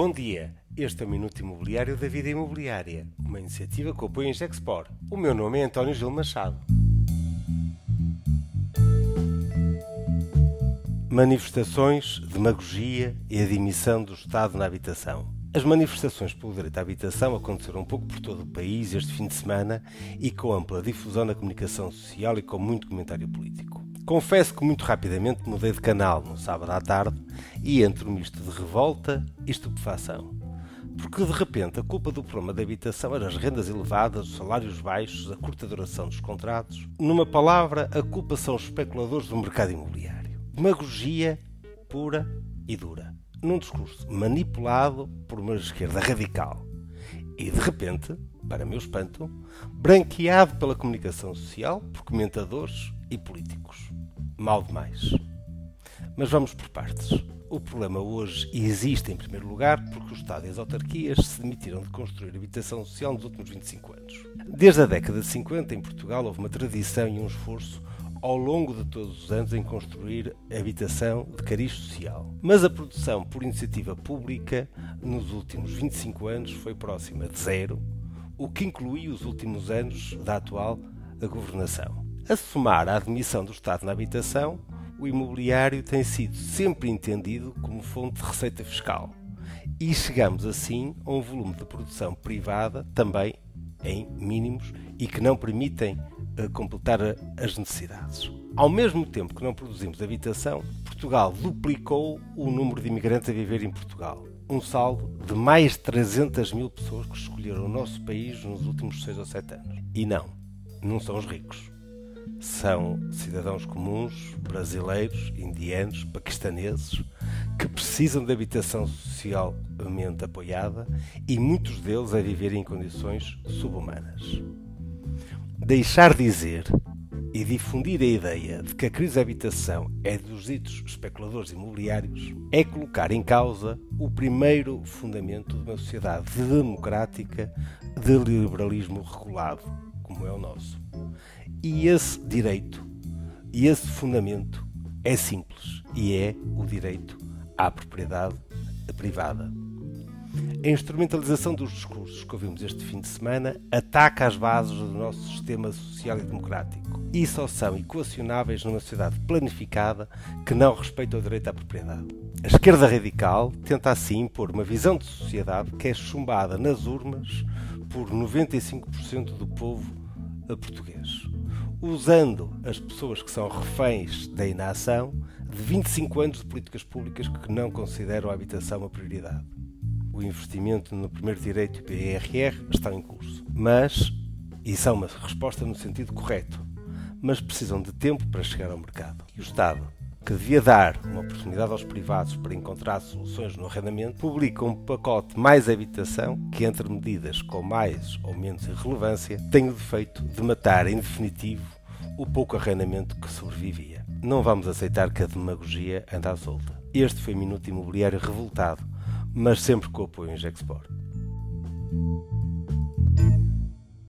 Bom dia, este é o Minuto Imobiliário da Vida Imobiliária, uma iniciativa que apoia a Gexpor. O meu nome é António Gil Machado. Manifestações, demagogia e admissão do Estado na habitação. As manifestações pelo direito à habitação aconteceram um pouco por todo o país este fim de semana e com ampla difusão na comunicação social e com muito comentário político. Confesso que muito rapidamente mudei de canal no sábado à tarde e entre um misto de revolta e estupefação. Porque de repente a culpa do problema da habitação era as rendas elevadas, os salários baixos, a curta duração dos contratos. Numa palavra, a culpa são os especuladores do mercado imobiliário. Demagogia pura e dura. Num discurso manipulado por uma esquerda radical. E de repente, para meu espanto, branqueado pela comunicação social, por comentadores e políticos mal demais. Mas vamos por partes. O problema hoje existe, em primeiro lugar, porque o Estado e as autarquias se demitiram de construir habitação social nos últimos 25 anos. Desde a década de 50, em Portugal, houve uma tradição e um esforço ao longo de todos os anos em construir habitação de cariz social. Mas a produção por iniciativa pública nos últimos 25 anos foi próxima de zero, o que inclui os últimos anos da atual governação. A somar a admissão do Estado na habitação, o imobiliário tem sido sempre entendido como fonte de receita fiscal. E chegamos assim a um volume de produção privada também em mínimos e que não permitem uh, completar as necessidades. Ao mesmo tempo que não produzimos habitação, Portugal duplicou o número de imigrantes a viver em Portugal. Um saldo de mais de 300 mil pessoas que escolheram o nosso país nos últimos 6 ou 7 anos. E não, não são os ricos são cidadãos comuns, brasileiros, indianos, paquistaneses, que precisam de habitação socialmente apoiada e muitos deles a viver em condições subhumanas. Deixar dizer e difundir a ideia de que a crise da habitação é dos ditos especuladores imobiliários é colocar em causa o primeiro fundamento de uma sociedade democrática de liberalismo regulado, como é o nosso. E esse direito, e esse fundamento é simples e é o direito à propriedade privada. A instrumentalização dos discursos que ouvimos este fim de semana ataca as bases do nosso sistema social e democrático e só são equacionáveis numa sociedade planificada que não respeita o direito à propriedade. A esquerda radical tenta assim impor uma visão de sociedade que é chumbada nas urnas por 95% do povo português usando as pessoas que são reféns da inação de 25 anos de políticas públicas que não consideram a habitação uma prioridade. O investimento no primeiro direito PRR está em curso, mas, e são uma resposta no sentido correto, mas precisam de tempo para chegar ao mercado. E o Estado, que devia dar uma oportunidade aos privados para encontrar soluções no arrendamento, publica um pacote mais habitação que, entre medidas com mais ou menos irrelevância, tem o defeito de matar em definitivo o pouco arrendamento que sobrevivia. Não vamos aceitar que a demagogia ande à solta. Este foi Minuto Imobiliário revoltado, mas sempre com apoio em Gexport.